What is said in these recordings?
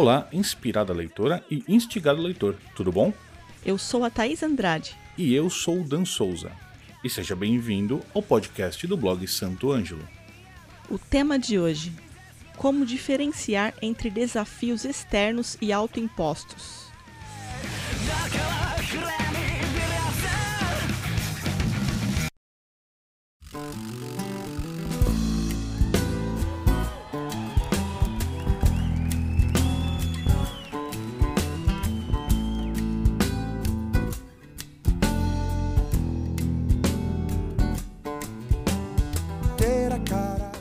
Olá, inspirada leitora e instigado leitor, tudo bom? Eu sou a Thaís Andrade. E eu sou o Dan Souza. E seja bem-vindo ao podcast do blog Santo Ângelo. O tema de hoje: Como diferenciar entre desafios externos e autoimpostos.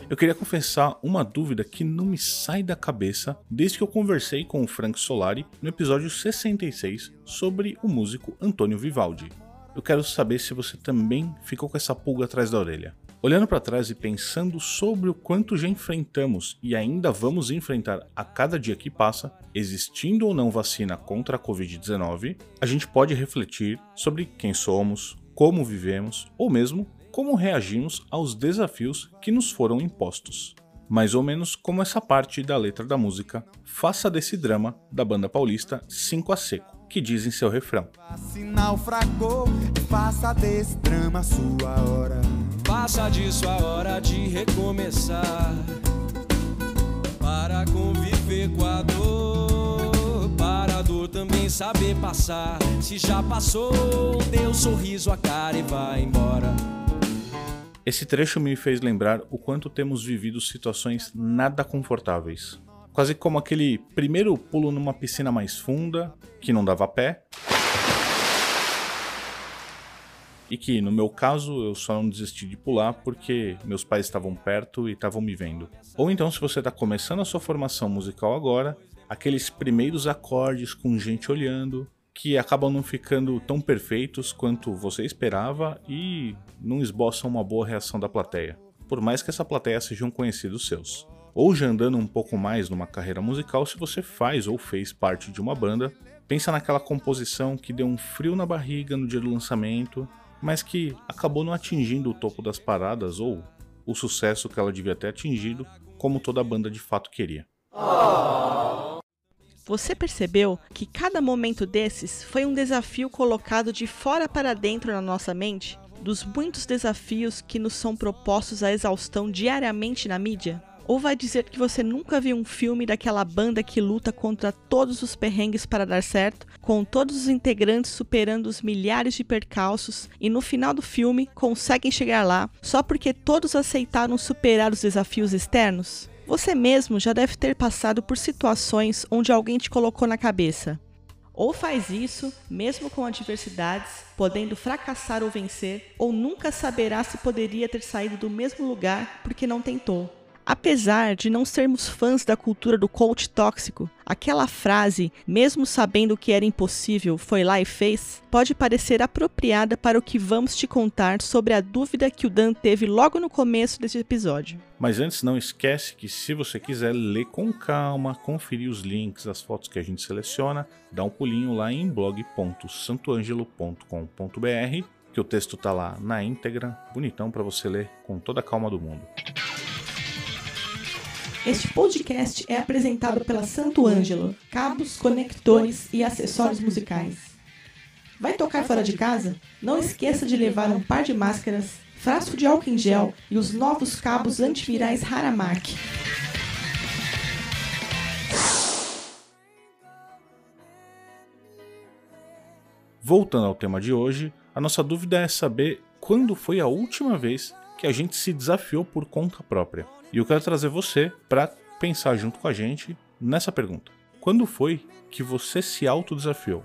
Eu queria confessar uma dúvida que não me sai da cabeça desde que eu conversei com o Frank Solari no episódio 66 sobre o músico Antônio Vivaldi. Eu quero saber se você também ficou com essa pulga atrás da orelha. Olhando para trás e pensando sobre o quanto já enfrentamos e ainda vamos enfrentar a cada dia que passa, existindo ou não vacina contra a Covid-19, a gente pode refletir sobre quem somos, como vivemos ou mesmo como reagimos aos desafios que nos foram impostos. Mais ou menos como essa parte da letra da música Faça desse drama da banda paulista 5 a Seco, que diz em seu refrão: naufragou, faça desse drama sua hora. Faça disso a hora de recomeçar. Para conviver com a dor, para a dor também saber passar. Se já passou, dê um sorriso à cara e vai embora. Esse trecho me fez lembrar o quanto temos vivido situações nada confortáveis. Quase como aquele primeiro pulo numa piscina mais funda, que não dava pé. E que, no meu caso, eu só não desisti de pular porque meus pais estavam perto e estavam me vendo. Ou então, se você está começando a sua formação musical agora, aqueles primeiros acordes com gente olhando, que acabam não ficando tão perfeitos quanto você esperava e não esboçam uma boa reação da plateia, por mais que essa plateia sejam conhecidos seus. Ou já andando um pouco mais numa carreira musical, se você faz ou fez parte de uma banda, pensa naquela composição que deu um frio na barriga no dia do lançamento, mas que acabou não atingindo o topo das paradas ou o sucesso que ela devia ter atingido, como toda banda de fato queria. Oh. Você percebeu que cada momento desses foi um desafio colocado de fora para dentro na nossa mente? Dos muitos desafios que nos são propostos à exaustão diariamente na mídia? Ou vai dizer que você nunca viu um filme daquela banda que luta contra todos os perrengues para dar certo, com todos os integrantes superando os milhares de percalços e no final do filme conseguem chegar lá só porque todos aceitaram superar os desafios externos? Você mesmo já deve ter passado por situações onde alguém te colocou na cabeça. Ou faz isso, mesmo com adversidades, podendo fracassar ou vencer, ou nunca saberá se poderia ter saído do mesmo lugar porque não tentou. Apesar de não sermos fãs da cultura do coach tóxico, aquela frase, mesmo sabendo que era impossível, foi lá e fez, pode parecer apropriada para o que vamos te contar sobre a dúvida que o Dan teve logo no começo desse episódio. Mas antes, não esquece que se você quiser ler com calma, conferir os links, as fotos que a gente seleciona, dá um pulinho lá em blog.santoangelo.com.br, que o texto tá lá na íntegra, bonitão para você ler com toda a calma do mundo. Este podcast é apresentado pela Santo Ângelo, cabos, conectores e acessórios musicais. Vai tocar fora de casa? Não esqueça de levar um par de máscaras, frasco de álcool em gel e os novos cabos antivirais Haramark. Voltando ao tema de hoje, a nossa dúvida é saber quando foi a última vez que a gente se desafiou por conta própria. E eu quero trazer você para pensar junto com a gente nessa pergunta. Quando foi que você se autodesafiou?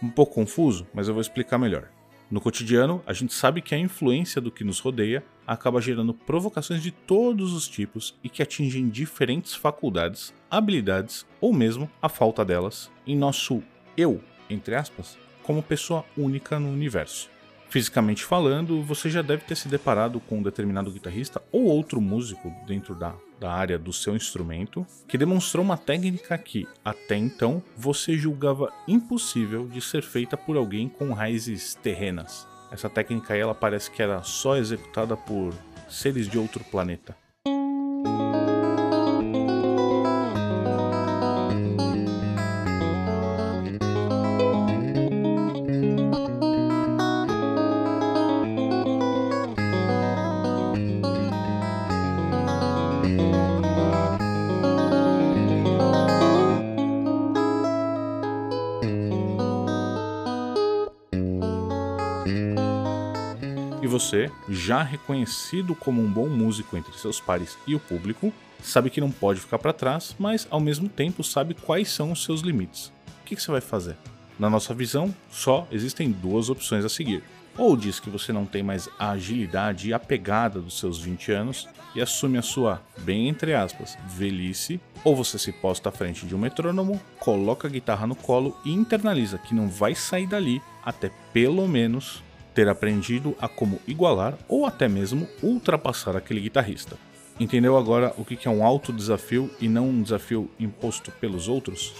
Um pouco confuso, mas eu vou explicar melhor. No cotidiano, a gente sabe que a influência do que nos rodeia acaba gerando provocações de todos os tipos e que atingem diferentes faculdades, habilidades ou mesmo a falta delas em nosso eu, entre aspas, como pessoa única no universo. Fisicamente falando, você já deve ter se deparado com um determinado guitarrista ou outro músico dentro da, da área do seu instrumento que demonstrou uma técnica que, até então, você julgava impossível de ser feita por alguém com raízes terrenas. Essa técnica aí, ela parece que era só executada por seres de outro planeta. Você, já reconhecido como um bom músico entre seus pares e o público, sabe que não pode ficar para trás, mas ao mesmo tempo sabe quais são os seus limites. O que, você vai fazer? Na nossa visão, só existem duas opções a seguir. Ou diz que você não tem mais a agilidade e a pegada dos seus 20 anos e assume a sua, bem entre aspas, velhice, ou você se posta à frente de um metrônomo, coloca a guitarra no colo e internaliza que não vai sair dali até pelo menos ter aprendido a como igualar ou até mesmo ultrapassar aquele guitarrista. Entendeu agora o que é um alto desafio e não um desafio imposto pelos outros?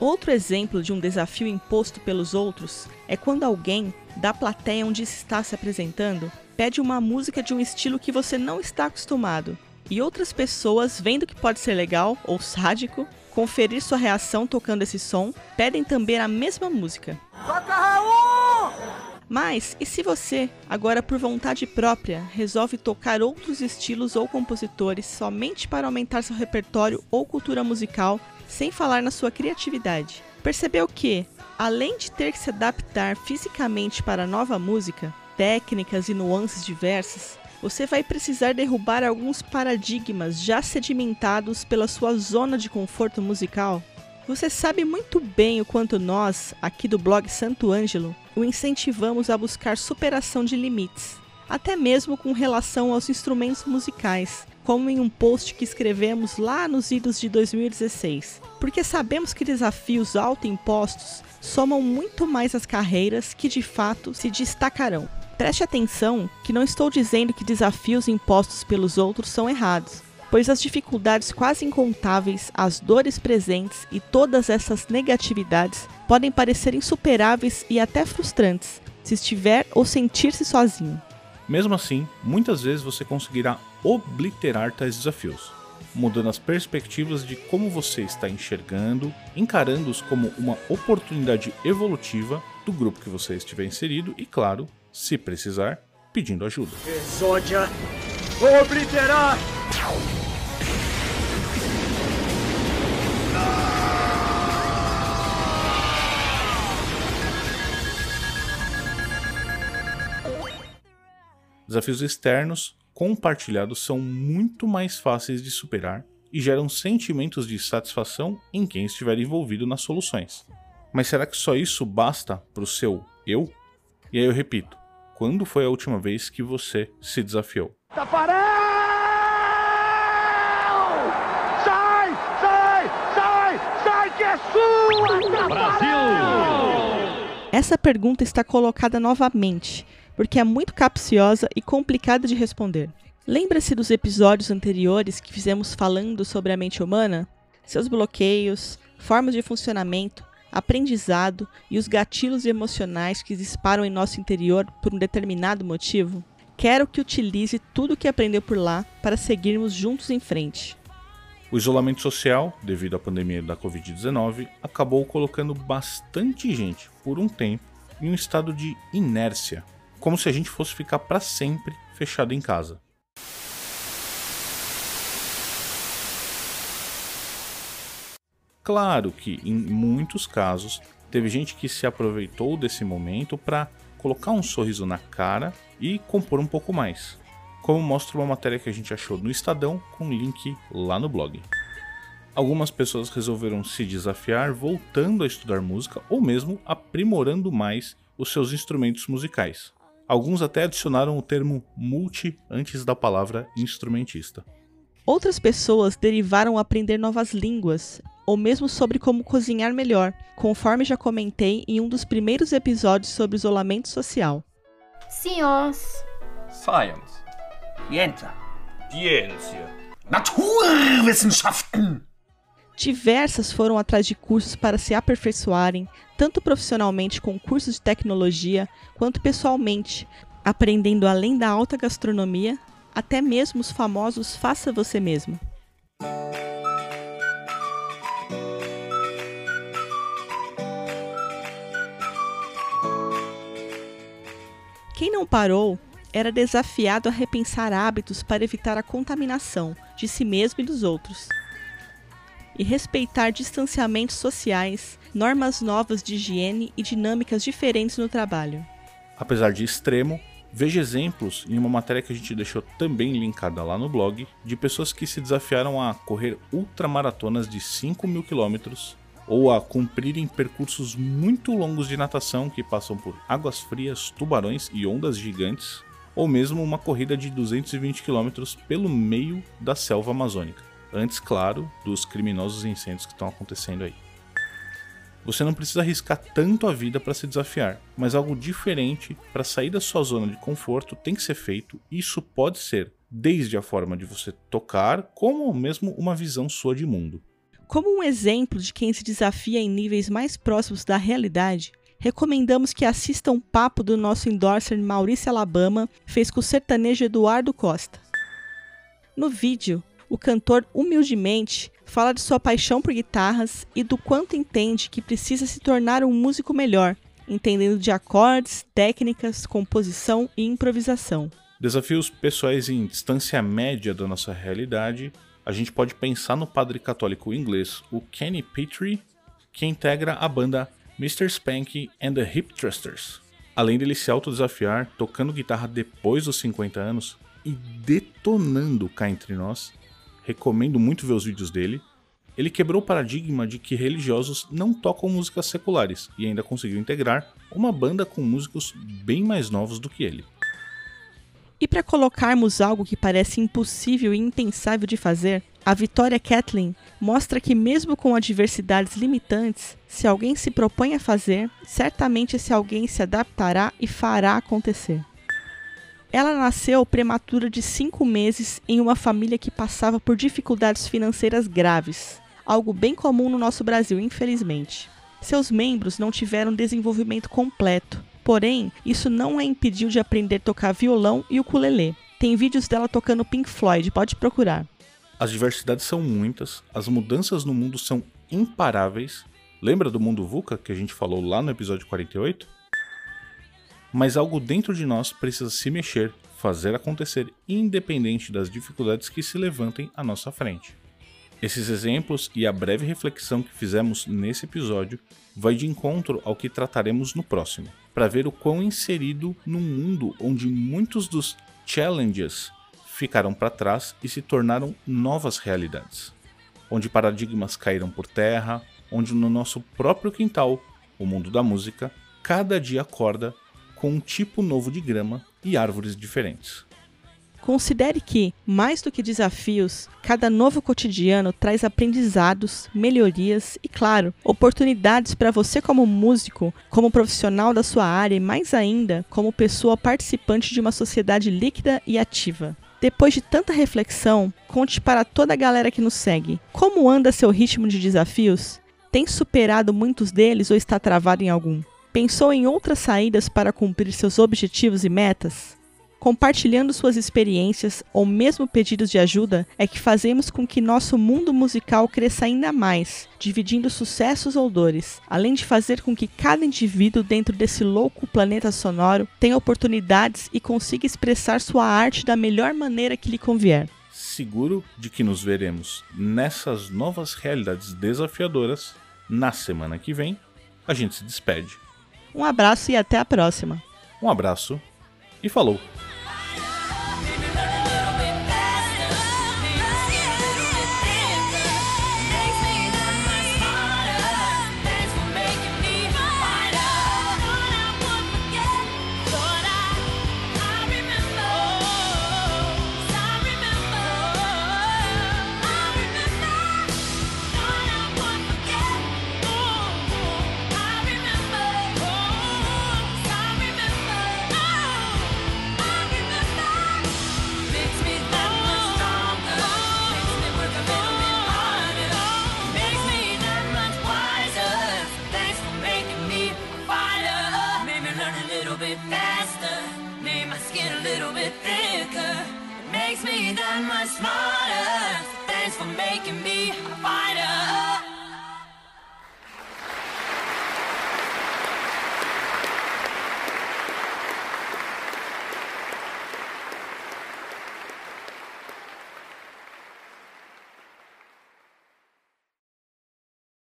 Outro exemplo de um desafio imposto pelos outros é quando alguém da plateia onde se está se apresentando pede uma música de um estilo que você não está acostumado e outras pessoas, vendo que pode ser legal ou sádico, conferir sua reação tocando esse som, pedem também a mesma música. Toca! Mas e se você, agora por vontade própria, resolve tocar outros estilos ou compositores somente para aumentar seu repertório ou cultura musical, sem falar na sua criatividade? Percebeu que, além de ter que se adaptar fisicamente para a nova música, técnicas e nuances diversas, você vai precisar derrubar alguns paradigmas já sedimentados pela sua zona de conforto musical? Você sabe muito bem o quanto nós, aqui do blog Santo Ângelo, o incentivamos a buscar superação de limites, até mesmo com relação aos instrumentos musicais, como em um post que escrevemos lá nos idos de 2016, porque sabemos que desafios autoimpostos somam muito mais as carreiras que de fato se destacarão. Preste atenção que não estou dizendo que desafios impostos pelos outros são errados pois as dificuldades quase incontáveis, as dores presentes e todas essas negatividades podem parecer insuperáveis e até frustrantes se estiver ou sentir-se sozinho. Mesmo assim, muitas vezes você conseguirá obliterar tais desafios, mudando as perspectivas de como você está enxergando, encarando-os como uma oportunidade evolutiva do grupo que você estiver inserido e, claro, se precisar, pedindo ajuda. Exódia, obliterar! Desafios externos compartilhados são muito mais fáceis de superar e geram sentimentos de satisfação em quem estiver envolvido nas soluções. Mas será que só isso basta para o seu eu? E aí eu repito: quando foi a última vez que você se desafiou? Tafarel! Sai! Sai! Sai! Sai que é sua! Brasil! Essa pergunta está colocada novamente porque é muito capciosa e complicada de responder. Lembra-se dos episódios anteriores que fizemos falando sobre a mente humana? Seus bloqueios, formas de funcionamento, aprendizado e os gatilhos emocionais que disparam em nosso interior por um determinado motivo? Quero que utilize tudo o que aprendeu por lá para seguirmos juntos em frente. O isolamento social, devido à pandemia da Covid-19, acabou colocando bastante gente, por um tempo, em um estado de inércia como se a gente fosse ficar para sempre fechado em casa. Claro que em muitos casos teve gente que se aproveitou desse momento para colocar um sorriso na cara e compor um pouco mais, como mostra uma matéria que a gente achou no Estadão com link lá no blog. Algumas pessoas resolveram se desafiar voltando a estudar música ou mesmo aprimorando mais os seus instrumentos musicais. Alguns até adicionaram o termo multi antes da palavra instrumentista. Outras pessoas derivaram aprender novas línguas, ou mesmo sobre como cozinhar melhor, conforme já comentei em um dos primeiros episódios sobre isolamento social. Science. Science. Ciência. Ciência. Naturwissenschaften. Diversas foram atrás de cursos para se aperfeiçoarem, tanto profissionalmente com cursos de tecnologia, quanto pessoalmente, aprendendo além da alta gastronomia, até mesmo os famosos faça você mesmo. Quem não parou era desafiado a repensar hábitos para evitar a contaminação de si mesmo e dos outros e respeitar distanciamentos sociais, normas novas de higiene e dinâmicas diferentes no trabalho. Apesar de extremo, Veja exemplos em uma matéria que a gente deixou também linkada lá no blog de pessoas que se desafiaram a correr ultramaratonas de 5 mil quilômetros ou a cumprirem percursos muito longos de natação que passam por águas frias, tubarões e ondas gigantes, ou mesmo uma corrida de 220 km pelo meio da selva amazônica. Antes, claro, dos criminosos incêndios que estão acontecendo aí. Você não precisa arriscar tanto a vida para se desafiar, mas algo diferente para sair da sua zona de conforto tem que ser feito. Isso pode ser desde a forma de você tocar, como mesmo uma visão sua de mundo. Como um exemplo de quem se desafia em níveis mais próximos da realidade, recomendamos que assista um papo do nosso endorser Maurício Alabama fez com o sertanejo Eduardo Costa. No vídeo, o cantor humildemente fala de sua paixão por guitarras e do quanto entende que precisa se tornar um músico melhor, entendendo de acordes, técnicas, composição e improvisação. Desafios pessoais em distância média da nossa realidade a gente pode pensar no padre católico inglês, o Kenny Petrie, que integra a banda Mr. Spanky and the Hip Thrusters. Além dele se autodesafiar tocando guitarra depois dos 50 anos e detonando cá entre nós, recomendo muito ver os vídeos dele. Ele quebrou o paradigma de que religiosos não tocam músicas seculares e ainda conseguiu integrar uma banda com músicos bem mais novos do que ele. E para colocarmos algo que parece impossível e impensável de fazer, a Vitória Kathleen mostra que, mesmo com adversidades limitantes, se alguém se propõe a fazer, certamente esse alguém se adaptará e fará acontecer. Ela nasceu prematura de cinco meses em uma família que passava por dificuldades financeiras graves, algo bem comum no nosso Brasil, infelizmente. Seus membros não tiveram desenvolvimento completo Porém, isso não a impediu de aprender a tocar violão e ukulele. Tem vídeos dela tocando Pink Floyd, pode procurar. As diversidades são muitas, as mudanças no mundo são imparáveis. Lembra do mundo VUCA que a gente falou lá no episódio 48? Mas algo dentro de nós precisa se mexer, fazer acontecer, independente das dificuldades que se levantem à nossa frente. Esses exemplos e a breve reflexão que fizemos nesse episódio vai de encontro ao que trataremos no próximo, para ver o quão inserido num mundo onde muitos dos challenges ficaram para trás e se tornaram novas realidades, onde paradigmas caíram por terra, onde no nosso próprio quintal, o mundo da música, cada dia acorda com um tipo novo de grama e árvores diferentes. Considere que, mais do que desafios, cada novo cotidiano traz aprendizados, melhorias e, claro, oportunidades para você, como músico, como profissional da sua área e, mais ainda, como pessoa participante de uma sociedade líquida e ativa. Depois de tanta reflexão, conte para toda a galera que nos segue: como anda seu ritmo de desafios? Tem superado muitos deles ou está travado em algum? Pensou em outras saídas para cumprir seus objetivos e metas? Compartilhando suas experiências ou mesmo pedidos de ajuda, é que fazemos com que nosso mundo musical cresça ainda mais, dividindo sucessos ou dores, além de fazer com que cada indivíduo dentro desse louco planeta sonoro tenha oportunidades e consiga expressar sua arte da melhor maneira que lhe convier. Seguro de que nos veremos nessas novas realidades desafiadoras na semana que vem, a gente se despede. Um abraço e até a próxima. Um abraço e falou! my